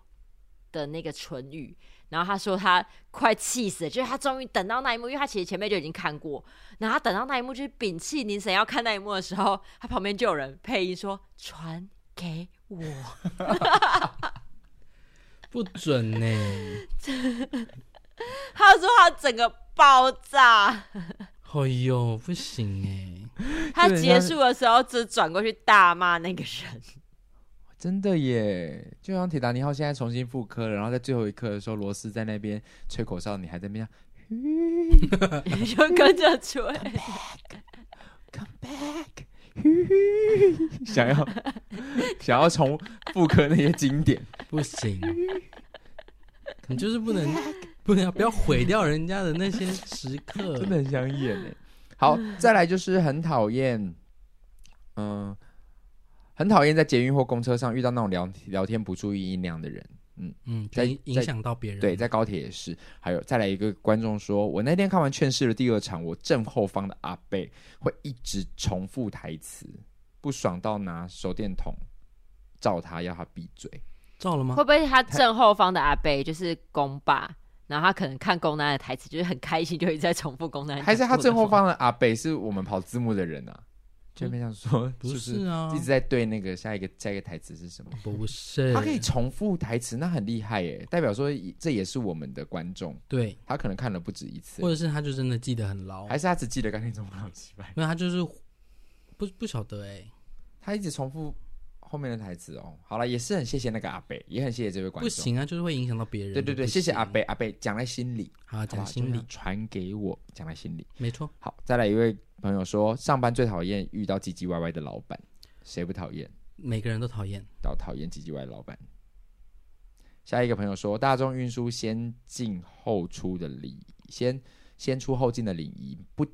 的那个唇语，然后他说他快气死了，就是他终于等到那一幕，因为他其实前面就已经看过，然后他等到那一幕就是屏气凝神要看那一幕的时候，他旁边就有人配音说“传”。给我，不准呢、欸！他说他整个爆炸，哎呦，不行哎、欸！他结束的时候只转过去大骂那个人，真的耶！就像铁达尼号现在重新复刻了，然后在最后一刻的时候，罗斯在那边吹口哨，你还在那边，你就跟着吹。Come back. 想要 想要重复刻那些经典，不行，你就是不能不能不要毁掉人家的那些时刻，真的很想演哎。好，再来就是很讨厌，嗯，很讨厌在捷运或公车上遇到那种聊聊天不注意音量的人。嗯嗯，在影响到别人。对，在高铁也是。还有再来一个观众说，我那天看完《劝世》的第二场，我正后方的阿贝会一直重复台词，不爽到拿手电筒照他，要他闭嘴。照了吗？会不会他正后方的阿贝就是公爸，然后他可能看公男的台词，就是很开心，就一直在重复公男。还是他正后方的阿贝是我们跑字幕的人啊？就没想说，不是啊，一直在对那个下一个下一个台词是什么？不是，他可以重复台词，那很厉害耶，代表说这也是我们的观众。对，他可能看了不止一次，或者是他就真的记得很牢，还是他只记得刚才怎么好几百？因为他就是不不晓得哎，他一直重复后面的台词哦。好了，也是很谢谢那个阿北，也很谢谢这位观众。不行啊，就是会影响到别人。对对对，谢谢阿北，阿北讲在心里，好讲心里，传给我讲在心里，没错。好，再来一位。朋友说，上班最讨厌遇到唧唧歪歪的老板，谁不讨厌？每个人都讨厌，都讨厌唧唧歪歪的老板。下一个朋友说，大众运输先进后出的礼仪，先先出后进的礼仪，不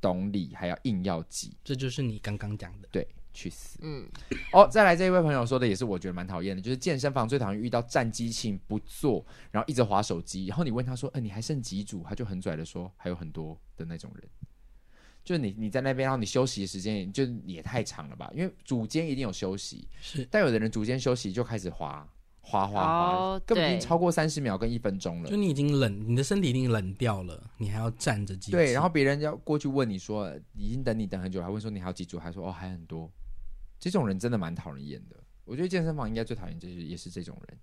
懂礼还要硬要挤，这就是你刚刚讲的。对，去死。嗯，哦，再来这一位朋友说的也是我觉得蛮讨厌的，就是健身房最讨厌遇到站机器不坐，然后一直划手机，然后你问他说，呃，你还剩几组？他就很拽的说，还有很多的那种人。就是你你在那边，然后你休息的时间就也太长了吧？因为组间一定有休息，是，但有的人组间休息就开始滑滑滑滑，oh, 根本已经超过三十秒跟一分钟了。就你已经冷，你的身体已经冷掉了，你还要站着机。对，然后别人要过去问你说，已经等你等很久，还问说你还有几组，还说哦还很多。这种人真的蛮讨人厌的。我觉得健身房应该最讨厌就是也是这种人。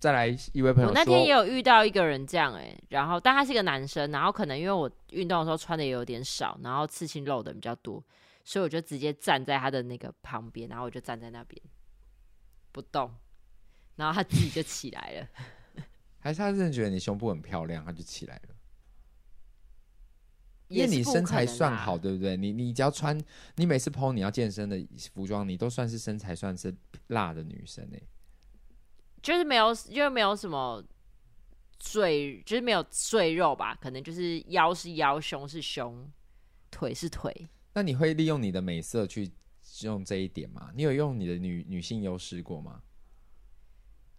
再来一位朋友，我那天也有遇到一个人这样哎、欸，然后但他是个男生，然后可能因为我运动的时候穿的也有点少，然后刺青露的比较多，所以我就直接站在他的那个旁边，然后我就站在那边不动，然后他自己就起来了。还是他真的觉得你胸部很漂亮，他就起来了？因为你身材算好，对不对？你你只要穿，你每次 PO 你要健身的服装，你都算是身材算是辣的女生哎、欸。就是没有，就是没有什么赘，就是没有赘肉吧？可能就是腰是腰，胸是胸，腿是腿。那你会利用你的美色去用这一点吗？你有用你的女女性优势过吗？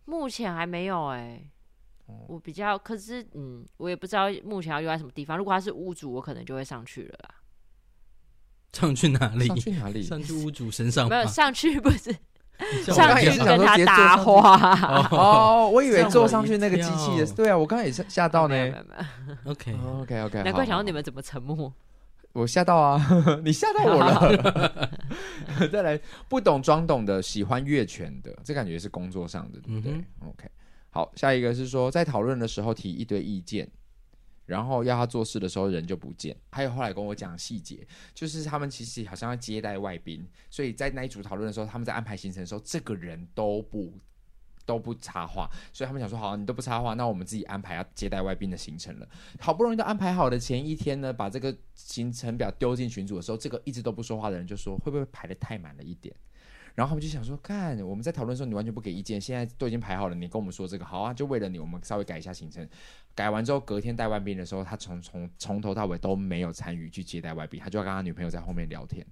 目前还没有哎、我比较，可是嗯，我也不知道目前要用在什么地方。如果他是屋主，我可能就会上去了啦。上去哪里？上去哪里？上去屋主身上？没有上去，不是。上去跟他搭话 哦，我以为坐上去那个机器的，对啊，我刚刚也是吓到呢。OK OK OK，难怪想到你们怎么沉默。我吓到啊，你吓到我了。再来，不懂装懂的，喜欢越权的，这感觉是工作上的，对不对？OK，好，下一个是说在讨论的时候提一堆意见。然后要他做事的时候人就不见，还有后来跟我讲细节，就是他们其实好像要接待外宾，所以在那一组讨论的时候，他们在安排行程的时候，这个人都不都不插话，所以他们想说，好，你都不插话，那我们自己安排要接待外宾的行程了。好不容易都安排好的前一天呢，把这个行程表丢进群组的时候，这个一直都不说话的人就说，会不会排得太满了一点？然后他们就想说，看我们在讨论的时候，你完全不给意见，现在都已经排好了，你跟我们说这个好啊，就为了你，我们稍微改一下行程。改完之后，隔天带外宾的时候，他从从从头到尾都没有参与去接待外宾，他就要跟他女朋友在后面聊天，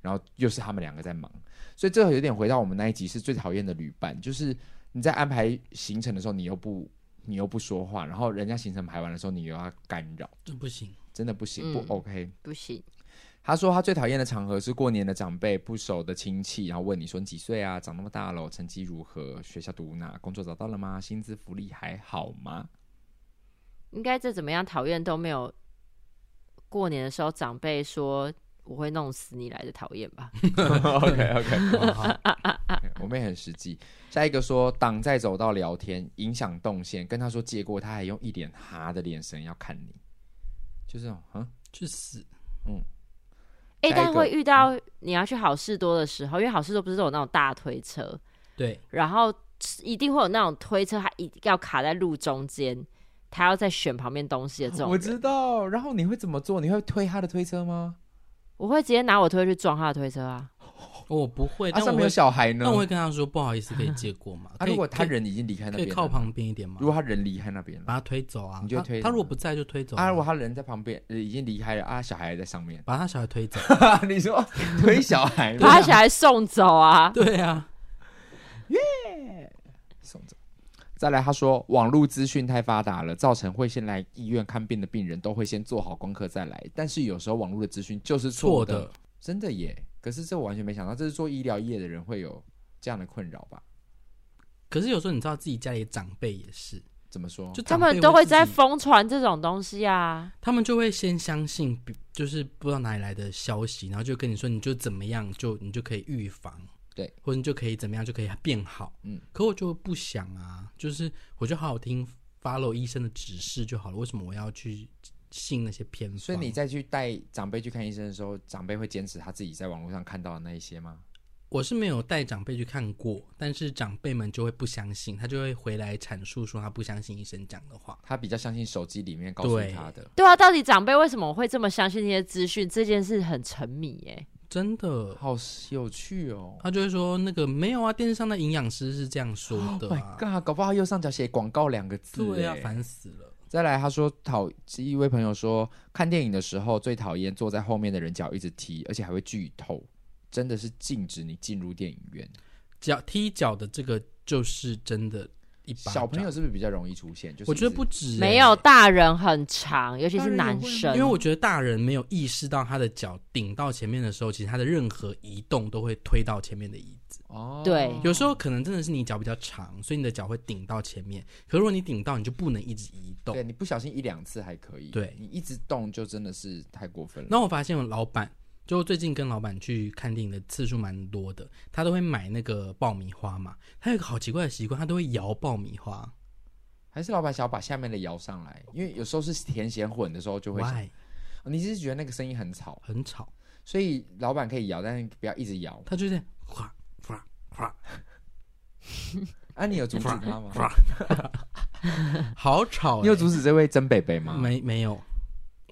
然后又是他们两个在忙，所以这有点回到我们那一集是最讨厌的旅伴，就是你在安排行程的时候，你又不你又不说话，然后人家行程排完的时候，你又要干扰，这不行，真的不行，不 OK，不行。他说他最讨厌的场合是过年的长辈、不熟的亲戚，然后问你说你几岁啊？长那么大了，成绩如何？学校读哪？工作找到了吗？薪资福利还好吗？应该再怎么样讨厌都没有过年的时候长辈说我会弄死你来的讨厌吧？OK OK，我们也很实际。下一个说挡在走道聊天影响动线，跟他说借过，他还用一脸哈的眼神要看你，就这种，嗯，去死，嗯。哎，但会遇到你要去好事多的时候，因为好事多不是都有那种大推车，对，然后一定会有那种推车，它一定要卡在路中间，他要再选旁边东西的这种。我知道，然后你会怎么做？你会推他的推车吗？我会直接拿我推去撞他的推车啊。我不会，他上面有小孩呢。那我会跟他说不好意思，可以借过吗？如果他人已经离开那边，可以靠旁边一点吗？如果他人离开那边，把他推走啊，你就推。他如果不在就推走。啊，如果他人在旁边，已经离开了啊，小孩还在上面，把他小孩推走。你说推小孩，把他小孩送走啊？对啊，耶，送走。再来，他说网络资讯太发达了，造成会先来医院看病的病人都会先做好功课再来，但是有时候网络的资讯就是错的，真的耶。可是这我完全没想到，这是做医疗业的人会有这样的困扰吧？可是有时候你知道自己家里的长辈也是怎么说？就他们都会在疯传这种东西啊，他们就会先相信，就是不知道哪里来的消息，然后就跟你说，你就怎么样，就你就可以预防，对，或者你就可以怎么样就可以变好。嗯，可我就不想啊，就是我就好好听 follow 医生的指示就好了，为什么我要去？信那些偏方，所以你再去带长辈去看医生的时候，长辈会坚持他自己在网络上看到的那一些吗？我是没有带长辈去看过，但是长辈们就会不相信，他就会回来阐述说他不相信医生讲的话，他比较相信手机里面告诉他的。对，对啊，到底长辈为什么会这么相信那些资讯？这件事很沉迷耶，真的好有趣哦。他就会说那个没有啊，电视上的营养师是这样说的、啊。Oh my god，搞不好右上角写广告两个字，对啊，烦死了。再来，他说讨一位朋友说，看电影的时候最讨厌坐在后面的人脚一直踢，而且还会剧透，真的是禁止你进入电影院。脚踢脚的这个就是真的。一小朋友是不是比较容易出现？就是我觉得不止、欸，没有大人很长，尤其是男生，因为我觉得大人没有意识到他的脚顶到前面的时候，其实他的任何移动都会推到前面的椅子。哦，对，有时候可能真的是你脚比较长，所以你的脚会顶到前面。可如果你顶到，你就不能一直移动。对，你不小心一两次还可以，对，你一直动就真的是太过分了。那我发现我老板就最近跟老板去看电影的次数蛮多的，他都会买那个爆米花嘛。他有个好奇怪的习惯，他都会摇爆米花。还是老板想要把下面的摇上来，因为有时候是甜咸混的时候就会。Why？你是觉得那个声音很吵？很吵，所以老板可以摇，但是不要一直摇。他就是哗哗哗。啊，你有阻止他吗？好吵、欸！你有阻止这位曾北北吗？没，没有。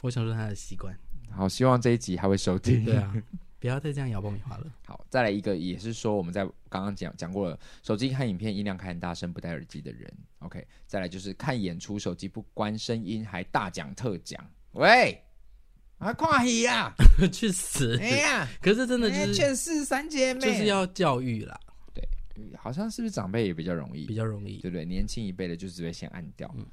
我想说他的习惯。好，希望这一集还会收听。对啊，不要再这样摇爆米花了。好，再来一个，也是说我们在刚刚讲讲过了，手机看影片音量开很大声，不戴耳机的人。OK，再来就是看演出，手机不关声音还大讲特讲。喂，啊跨戏啊？去死！哎呀，可是真的就是劝世三姐妹，就是要教育啦。对，好像是不是长辈也比较容易？比较容易，对不对？年轻一辈的就只会先按掉。嗯。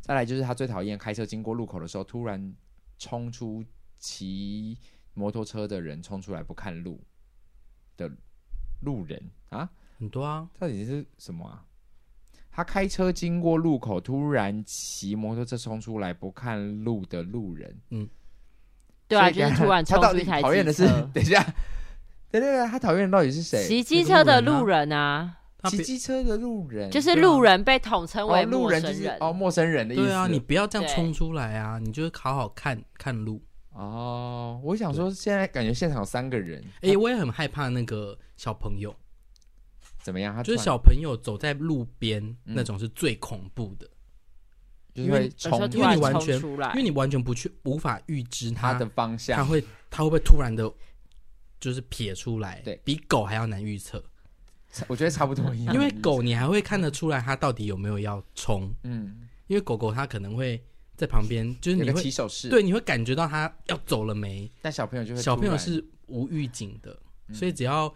再来就是他最讨厌开车经过路口的时候，突然冲出骑摩托车的人冲出来不看路的路人啊，很多啊，到底是什么啊？他开车经过路口，突然骑摩托车冲出来不看路的路人，嗯，对啊，就是 突然冲出一台机车。他到底讨厌的是，等一下，对对对，他讨厌的到底是谁？骑机车的路人啊。骑机车的路人就是路人，被统称为路人，就是哦，陌生人的意思。对啊，你不要这样冲出来啊！你就是好好看看路哦。我想说，现在感觉现场有三个人，哎，我也很害怕那个小朋友怎么样？他就是小朋友走在路边那种是最恐怖的，因为冲，因为你完全，因为你完全不去无法预知他的方向，他会他会不会突然的，就是撇出来？对，比狗还要难预测。我觉得差不多一样，因为狗你还会看得出来它到底有没有要冲，嗯，因为狗狗它可能会在旁边，就是你会起手势，对，你会感觉到他要走了没？但小朋友就会，小朋友是无预警的，嗯、所以只要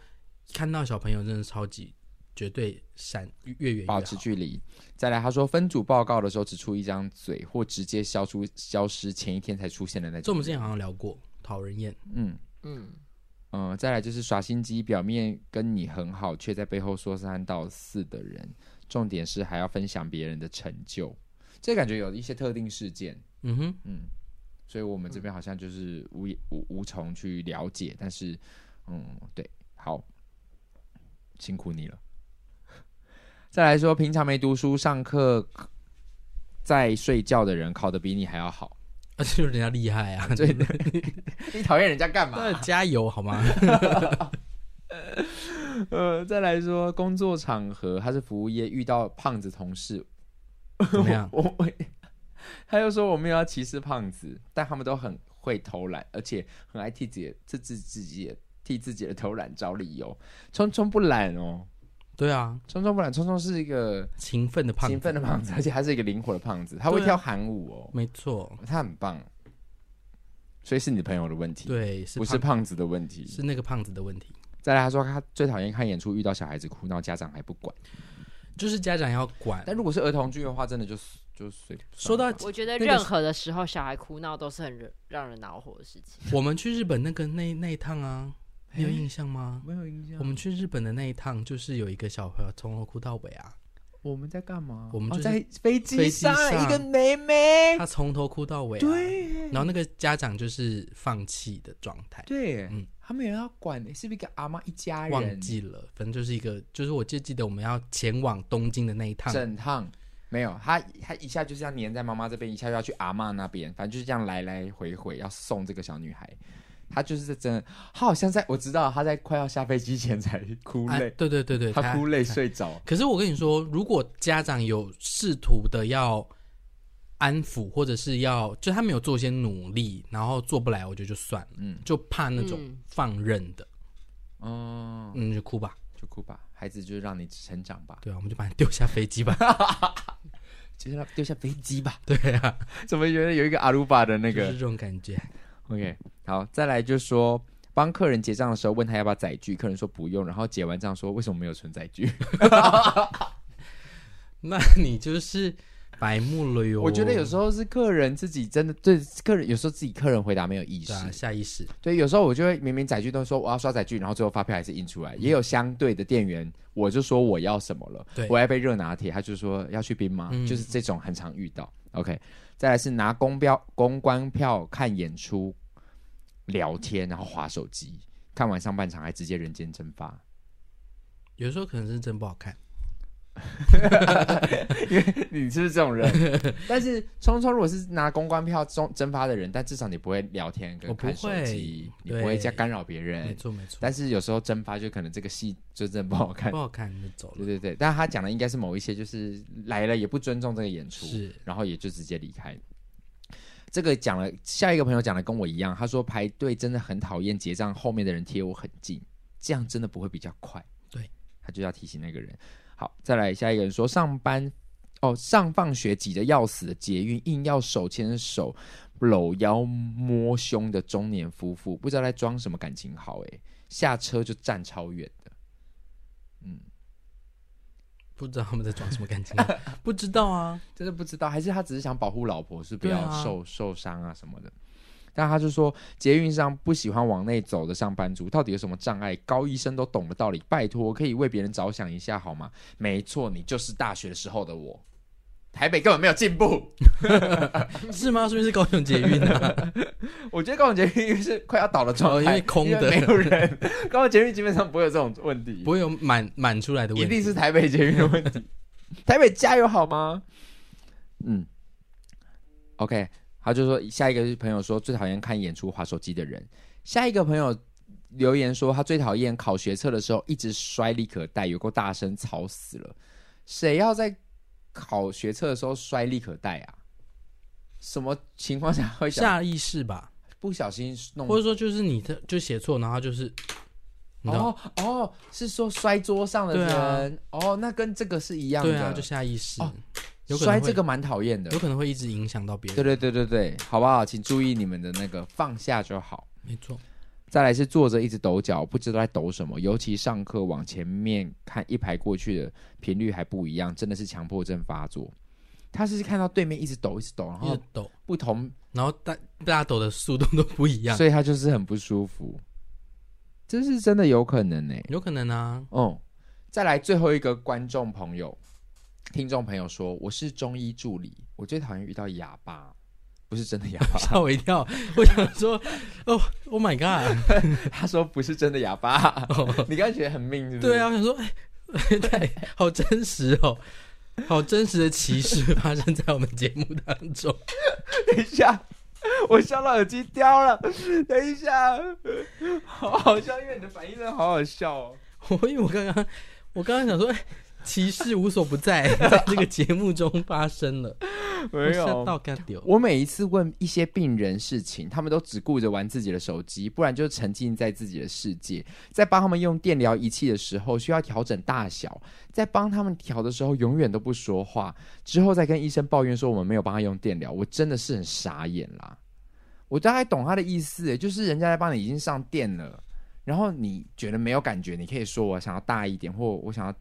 看到小朋友，真的超级绝对闪越远越保持距离。再来，他说分组报告的时候只出一张嘴，或直接消出消失，前一天才出现的那种。这我们之前好像聊过，讨人厌，嗯嗯。嗯，再来就是耍心机，表面跟你很好，却在背后说三道四的人。重点是还要分享别人的成就，这感觉有一些特定事件。嗯哼，嗯，所以我们这边好像就是无无无从去了解，但是，嗯，对，好，辛苦你了。再来说，平常没读书、上课在睡觉的人，考得比你还要好。那 就是人家厉害啊！对的，你讨厌人家干嘛？加油好吗？呃，再来说工作场合，他是服务业，遇到胖子同事怎么样？我我他又说我没有要歧视胖子，但他们都很会偷懒，而且很爱替自己自自自己替自己的偷懒找理由。聪聪不懒哦。对啊，聪聪不懒，聪聪是一个勤奋的胖子，勤奋的胖子，而且还是一个灵活的胖子，他会跳韩舞哦，没错，他很棒，所以是你朋友的问题，对，是不是胖子的问题？是那个胖子的问题。再来，他说他最讨厌看演出遇到小孩子哭闹，家长还不管，就是家长要管。但如果是儿童剧的话，真的就是就随。说到，我觉得任何的时候小孩哭闹都是很让人恼火的事情。我们去日本那个那那一趟啊。你有印象吗？没有印象。我们去日本的那一趟，就是有一个小朋友从头哭到尾啊。我们在干嘛？我们就在飞机上，一个妹妹，她从头哭到尾。对。然后那个家长就是放弃的状态。对，嗯，他们也要管，是不是一个阿妈一家人？忘记了，反正就是一个，就是我就记得我们要前往东京的那一趟，整趟没有他，他一下就是要黏在妈妈这边，一下又要去阿妈那边，反正就是这样来来回回要送这个小女孩。他就是真的，他好像在我知道他在快要下飞机前才哭泪，啊，对对对对，他哭泪睡着。可是我跟你说，如果家长有试图的要安抚，或者是要就他没有做一些努力，然后做不来，我觉得就算了，嗯，就怕那种放任的，哦，嗯，就哭吧，就哭吧，孩子就让你成长吧，对啊，我们就把你丢下飞机吧，就让他丢下飞机吧，对啊，怎么觉得有一个阿鲁巴的那个？就是这种感觉？OK，好，再来就说帮客人结账的时候问他要不要载具，客人说不用，然后结完账说为什么没有存载具？那你就是白目了哟。我觉得有时候是客人自己真的对客人，有时候自己客人回答没有意识，啊、下意识。对，有时候我就会明明载具都说我要刷载具，然后最后发票还是印出来。嗯、也有相对的店员，我就说我要什么了，对我要杯热拿铁，他就说要去冰吗？嗯、就是这种很常遇到。OK。再来是拿公标公关票看演出，聊天，然后划手机，看完上半场还直接人间蒸发。有时候可能是真不好看。因为你是是这种人？但是聪聪如果是拿公关票中蒸发的人，但至少你不会聊天跟看手机，你不会加干扰别人。没错没错。但是有时候蒸发就可能这个戏就真的不好看，不好看就走了。对对对，但他讲的应该是某一些就是来了也不尊重这个演出，是，然后也就直接离开。这个讲了，下一个朋友讲的跟我一样，他说排队真的很讨厌结账后面的人贴我很近，这样真的不会比较快。对，他就要提醒那个人。好，再来下一个人说上班哦，上放学挤得要死的捷运，硬要手牵手搂腰摸胸的中年夫妇，不知道在装什么感情好哎，下车就站超远的，嗯，不知道他们在装什么感情，不知道啊，真的不知道，还是他只是想保护老婆，是不要受、啊、受伤啊什么的。但他就说，捷运上不喜欢往内走的上班族，到底有什么障碍？高医生都懂的道理，拜托，可以为别人着想一下好吗？没错，你就是大学时候的我。台北根本没有进步，是吗？是不是高雄捷运啊？我觉得高雄捷运是快要倒了状态，因为空的，没有人。高雄捷运基本上不会有这种问题，不会有满满出来的问题，一定是台北捷运的问题。台北加油好吗？嗯，OK。他就说，下一个朋友说最讨厌看演出划手机的人。下一个朋友留言说，他最讨厌考学测的时候一直摔立可带，有够大声，吵死了。谁要在考学测的时候摔立可带啊？什么情况下会下意识吧？不小心弄，或者说就是你的就写错，然后就是哦哦，是说摔桌上的人、啊、哦，那跟这个是一样的，对啊，就下意识。哦摔这个蛮讨厌的，有可能会一直影响到别人。对对对对对，好不好？请注意你们的那个放下就好。没错。再来是坐着一直抖脚，不知道在抖什么。尤其上课往前面看一排过去的频率还不一样，真的是强迫症发作。他是看到对面一直抖一直抖，然后抖不同，然后大大家抖的速度都不一样，所以他就是很不舒服。这是真的有可能呢、欸，有可能啊。嗯，再来最后一个观众朋友。听众朋友说：“我是中医助理，我最讨厌遇到哑巴，不是真的哑巴，吓我一跳。我想说，哦，Oh my God！他说不是真的哑巴，哦、你刚才觉得很命，是不是？对啊，我想说，哎，对，好真实哦，好真实的歧视发生在我们节目当中。等一下，我笑到耳机掉了。等一下，好好笑，因为你的反应真的好好笑哦。我因为我刚刚，我刚刚想说，哎。”歧视无所不在，在这个节目中发生了。没有，我每一次问一些病人事情，他们都只顾着玩自己的手机，不然就沉浸在自己的世界。在帮他们用电疗仪器的时候，需要调整大小；在帮他们调的时候，永远都不说话。之后再跟医生抱怨说我们没有帮他用电疗，我真的是很傻眼啦。我大概懂他的意思，就是人家在帮你已经上电了，然后你觉得没有感觉，你可以说我想要大一点，或我想要。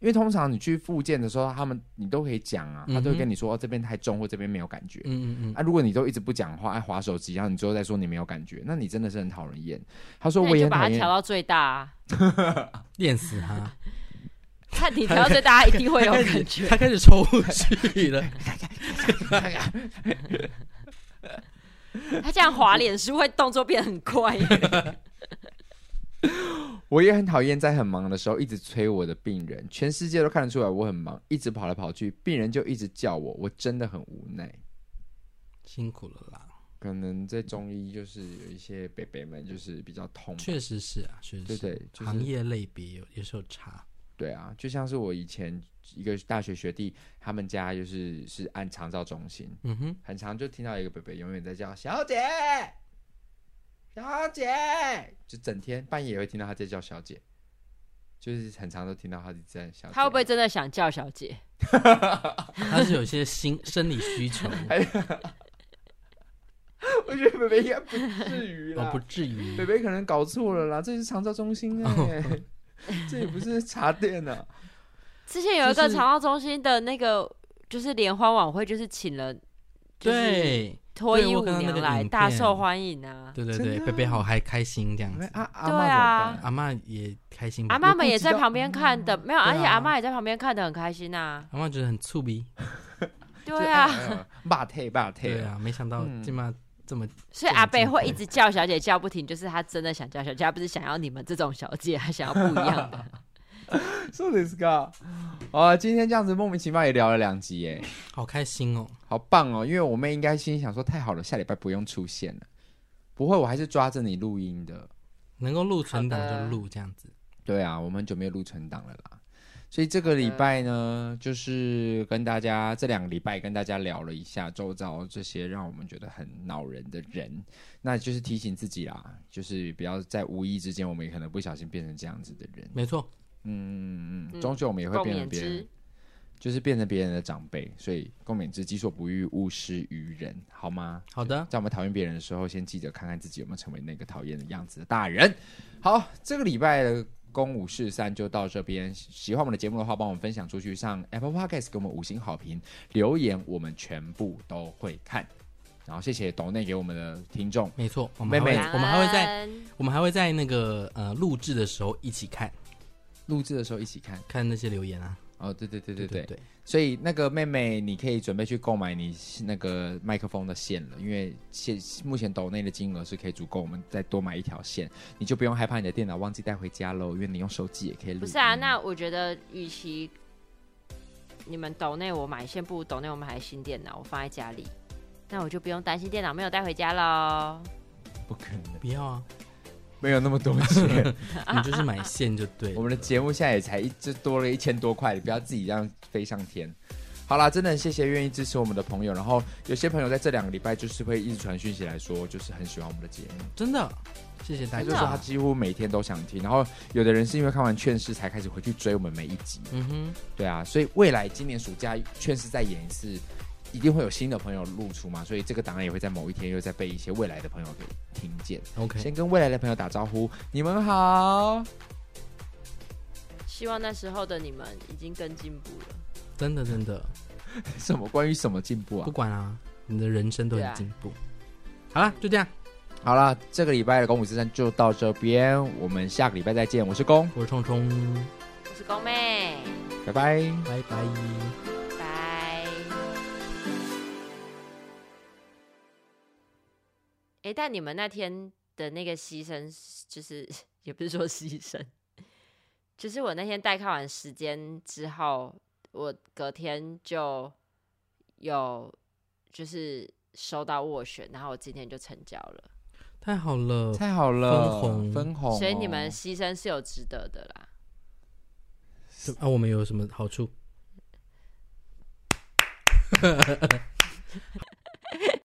因为通常你去复健的时候，他们你都可以讲啊，他都会跟你说、嗯哦、这边太重或这边没有感觉。嗯嗯嗯。啊，如果你都一直不讲话，爱划手机，然后你最后再说你没有感觉，那你真的是很讨人厌。他说我也。把它调到最大、啊，练死他。看你调到最大，一定会有感觉。他开始抽气了。他这样滑脸是会动作变很快。我也很讨厌在很忙的时候一直催我的病人，全世界都看得出来我很忙，一直跑来跑去，病人就一直叫我，我真的很无奈，辛苦了啦。可能在中医就是有一些伯伯们就是比较痛，确实是啊，确实是对对，就是、行业类别有有时候差。对啊，就像是我以前一个大学学弟，他们家就是是按长照中心，嗯哼，很常就听到一个北北永远在叫小姐。小姐，就整天半夜也会听到他在叫小姐，就是很常都听到他在叫小姐。他会不会真的想叫小姐？他是有些心生理需求。我觉得北北应该不至于啦，哦、不至于。北北可能搞错了啦，这是长照中心哎、这也不是茶店啊。之前有一个长照中心的那个，就是联欢晚会，就是请了、就是，对。脱衣舞娘来大受欢迎啊！对对对，贝贝好还开心这样子。啊对啊，阿妈也开心。阿妈们也在旁边看的，没有，而且阿妈也在旁边看的很开心呐。阿妈觉得很触鼻。对啊，霸退霸退。对啊，没想到这么这么。所以阿贝会一直叫小姐叫不停，就是他真的想叫小姐，他不是想要你们这种小姐，他想要不一样的。说 的是个啊，今天这样子莫名其妙也聊了两集耶，好开心哦，好棒哦！因为我妹应该心里想说，太好了，下礼拜不用出现了。不会，我还是抓着你录音的，能够录存档就录这样子。对啊，我们很久没有录存档了啦。所以这个礼拜呢，就是跟大家这两个礼拜跟大家聊了一下周遭这些让我们觉得很恼人的人，那就是提醒自己啦，就是不要在无意之间，我们也可能不小心变成这样子的人。没错。嗯嗯嗯，终究我们也会变成别人，就是变成别人的长辈，所以共勉之，己所不欲，勿施于人，好吗？好的，在我们讨厌别人的时候，先记得看看自己有没有成为那个讨厌的样子的大人。好，这个礼拜的公五四三就到这边。喜欢我们的节目的话，帮我们分享出去，上 Apple Podcast 给我们五星好评，留言我们全部都会看。然后谢谢董内给我们的听众，没错，我们妹妹，我们还会在我们还会在那个呃录制的时候一起看。录制的时候一起看看那些留言啊！哦，对对对对对对，对，对，所以那个妹妹，你可以准备去购买你那个麦克风的线了，因为现目前抖内的金额是可以足够我们再多买一条线，你就不用害怕你的电脑忘记带回家喽，因为你用手机也可以录。不是啊，那我觉得与其你们抖内我买线，不如抖内我们买新电脑，我放在家里，那我就不用担心电脑没有带回家喽。不可能，不要啊！没有那么多钱，你就是买线就对。我们的节目现在也才一就多了一千多块，你不要自己这样飞上天。好啦，真的很谢谢愿意支持我们的朋友。然后有些朋友在这两个礼拜就是会一直传讯息来说，就是很喜欢我们的节目，真的谢谢大家。就是说他几乎每天都想听。然后有的人是因为看完《劝世》才开始回去追我们每一集。嗯哼，对啊，所以未来今年暑假《劝世》再演一次。一定会有新的朋友露出嘛，所以这个档案也会在某一天又再被一些未来的朋友给听见。OK，先跟未来的朋友打招呼，你们好。希望那时候的你们已经更进步了。真的真的，什么关于什么进步啊？不管啊，你的人生都很进步。好了，就这样。好了，这个礼拜的公五之三就到这边，我们下个礼拜再见。我是公，我是冲冲，我是公妹，拜拜，拜拜。哎，但你们那天的那个牺牲，就是也不是说牺牲，就是我那天代看完时间之后，我隔天就有就是收到斡旋，然后我今天就成交了，太好了，太好了，分红分红，所以你们牺牲是有值得的啦。啊，我们有什么好处？